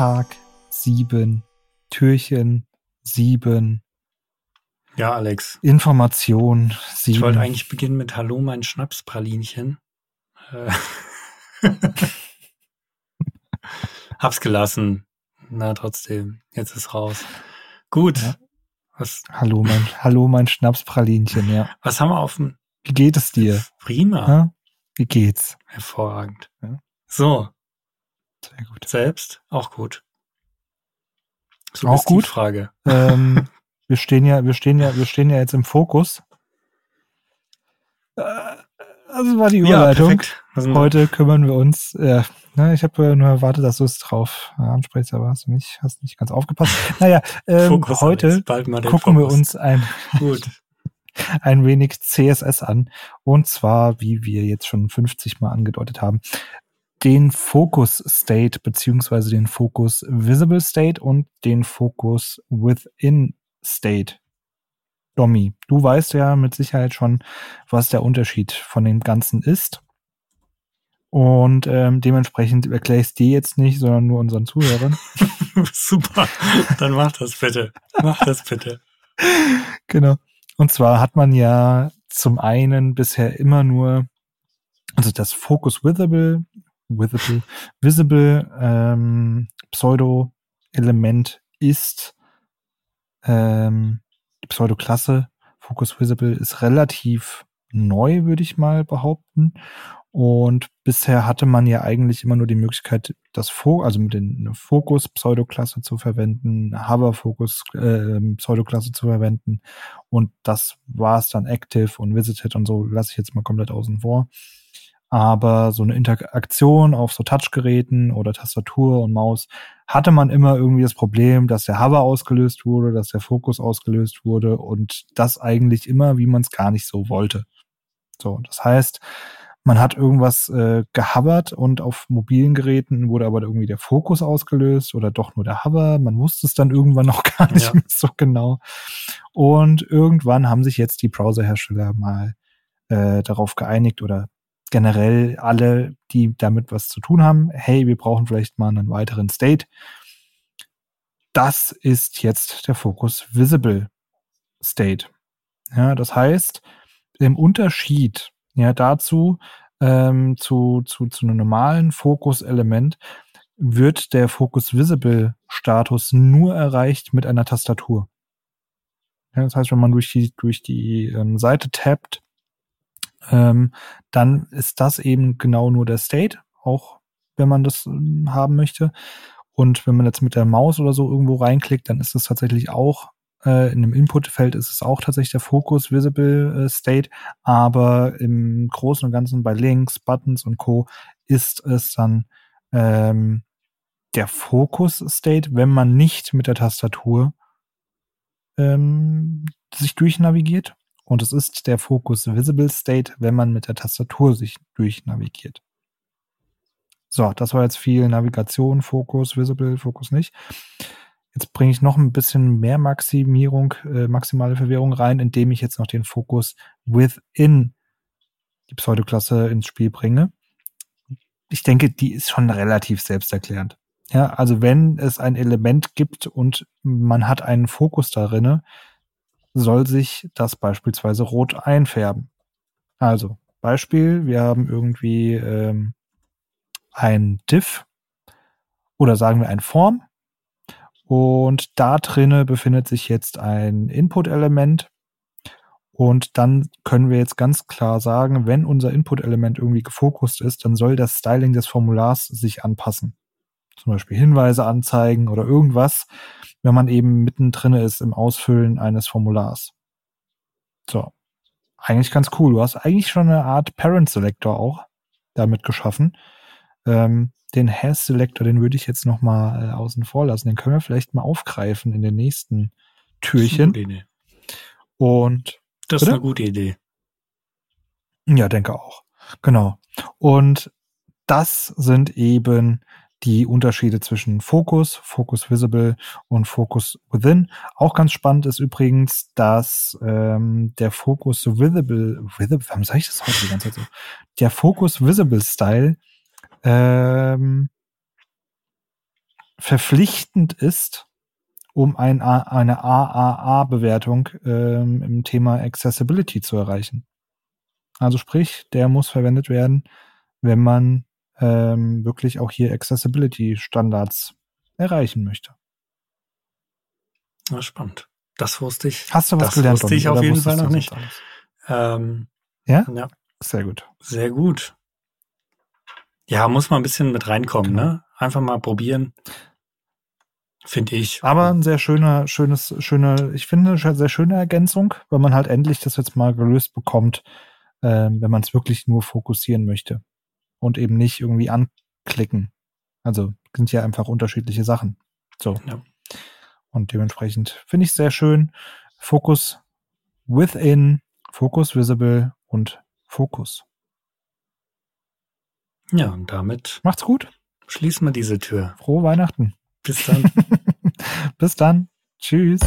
Tag sieben, Türchen sieben. Ja, Alex. Information sieben. Ich wollte eigentlich beginnen mit Hallo, mein Schnapspralinchen. Äh, Hab's gelassen. Na, trotzdem. Jetzt ist raus. Gut. Ja. Was? Hallo, mein, hallo, mein Schnapspralinchen, ja. Was haben wir auf dem? Wie geht es dir? Prima. Ja? Wie geht's? Hervorragend. Ja. So. Sehr gut. Selbst? Auch gut. So auch gut. Frage. Ähm, wir stehen ja, wir stehen ja, wir stehen ja jetzt im Fokus. Äh, das war die Überleitung. Ja, Heute kümmern wir uns. Äh, ne, ich habe nur erwartet, dass du es drauf ansprichst, aber hast du nicht, hast nicht ganz aufgepasst. Naja, ähm, heute gucken Fokus. wir uns ein, ein wenig CSS an. Und zwar, wie wir jetzt schon 50 Mal angedeutet haben, den Focus State beziehungsweise den Focus Visible State und den Focus Within State. Domi, du weißt ja mit Sicherheit schon, was der Unterschied von dem Ganzen ist. Und ähm, dementsprechend erkläre ich es dir jetzt nicht, sondern nur unseren Zuhörern. Super, dann mach das bitte. Mach das bitte. genau. Und zwar hat man ja zum einen bisher immer nur, also das Focus Visible, Visible, Visible ähm, Pseudo-Element ist ähm, die Pseudo-Klasse Focus Visible ist relativ neu, würde ich mal behaupten. Und bisher hatte man ja eigentlich immer nur die Möglichkeit, das Fo also mit den Focus Pseudoklasse zu verwenden, Hover Focus äh, Pseudoklasse zu verwenden. Und das war es dann Active und Visited und so lasse ich jetzt mal komplett außen vor. Aber so eine Interaktion auf so Touchgeräten oder Tastatur und Maus hatte man immer irgendwie das Problem, dass der Hover ausgelöst wurde, dass der Fokus ausgelöst wurde und das eigentlich immer, wie man es gar nicht so wollte. So, das heißt, man hat irgendwas äh, gehovert und auf mobilen Geräten wurde aber irgendwie der Fokus ausgelöst oder doch nur der Hover. Man wusste es dann irgendwann noch gar nicht ja. mehr so genau. Und irgendwann haben sich jetzt die Browserhersteller mal äh, darauf geeinigt oder generell alle, die damit was zu tun haben, hey, wir brauchen vielleicht mal einen weiteren State. Das ist jetzt der Fokus Visible State. Ja, das heißt, im Unterschied ja, dazu ähm, zu, zu, zu einem normalen Fokus-Element wird der Focus Visible Status nur erreicht mit einer Tastatur. Ja, das heißt, wenn man durch die, durch die ähm, Seite tappt, ähm, dann ist das eben genau nur der State, auch wenn man das ähm, haben möchte. Und wenn man jetzt mit der Maus oder so irgendwo reinklickt, dann ist das tatsächlich auch äh, in dem Inputfeld ist es auch tatsächlich der Focus Visible äh, State, aber im Großen und Ganzen bei Links, Buttons und Co. ist es dann ähm, der Focus State, wenn man nicht mit der Tastatur ähm, sich durchnavigiert. Und es ist der Focus Visible State, wenn man mit der Tastatur sich durchnavigiert. So, das war jetzt viel Navigation, Fokus, Visible, Fokus nicht. Jetzt bringe ich noch ein bisschen mehr Maximierung, äh, maximale Verwirrung rein, indem ich jetzt noch den Fokus within die Pseudoklasse ins Spiel bringe. Ich denke, die ist schon relativ selbsterklärend. Ja, also wenn es ein Element gibt und man hat einen Fokus darinne, soll sich das beispielsweise rot einfärben. Also Beispiel, wir haben irgendwie ähm, ein Diff oder sagen wir ein Form und da drinne befindet sich jetzt ein Input-Element. Und dann können wir jetzt ganz klar sagen, wenn unser Input-Element irgendwie gefokust ist, dann soll das Styling des Formulars sich anpassen. Zum Beispiel Hinweise anzeigen oder irgendwas, wenn man eben mittendrin ist im Ausfüllen eines Formulars. So. Eigentlich ganz cool. Du hast eigentlich schon eine Art Parent Selector auch damit geschaffen. Ähm, den Has Selector, den würde ich jetzt noch mal äh, außen vor lassen. Den können wir vielleicht mal aufgreifen in den nächsten Türchen. Das. Und das ist bitte? eine gute Idee. Ja, denke auch. Genau. Und das sind eben die Unterschiede zwischen Focus, Focus Visible und Focus Within. Auch ganz spannend ist übrigens, dass ähm, der Focus Visible, Visible, warum sage ich das heute die ganze Zeit so? Der Focus Visible Style ähm, verpflichtend ist, um ein eine AAA-Bewertung ähm, im Thema Accessibility zu erreichen. Also sprich, der muss verwendet werden, wenn man ähm, wirklich auch hier Accessibility-Standards erreichen möchte. Ja, spannend. Das wusste ich. Hast du was das gelernt? wusste ich auf jeden Fall noch nicht. das alles? Ähm, Ja? ja, Sehr gut. sehr gut. Ja, muss man ein bisschen mit reinkommen, Genau. ne? Einfach mal probieren. Finde ich. Aber ein sehr schöner, schönes, schöne, ich finde, eine sehr schöne Ergänzung, weil man halt endlich das jetzt mal gelöst bekommt, ähm, wenn man es wirklich nur fokussieren möchte und eben nicht irgendwie anklicken. Also sind ja einfach unterschiedliche Sachen. So. Ja. Und dementsprechend finde ich sehr schön. Fokus within, Fokus visible und Fokus. Ja, und damit Macht's gut. schließen wir diese Tür. Frohe Weihnachten. Bis dann. Bis dann. Tschüss.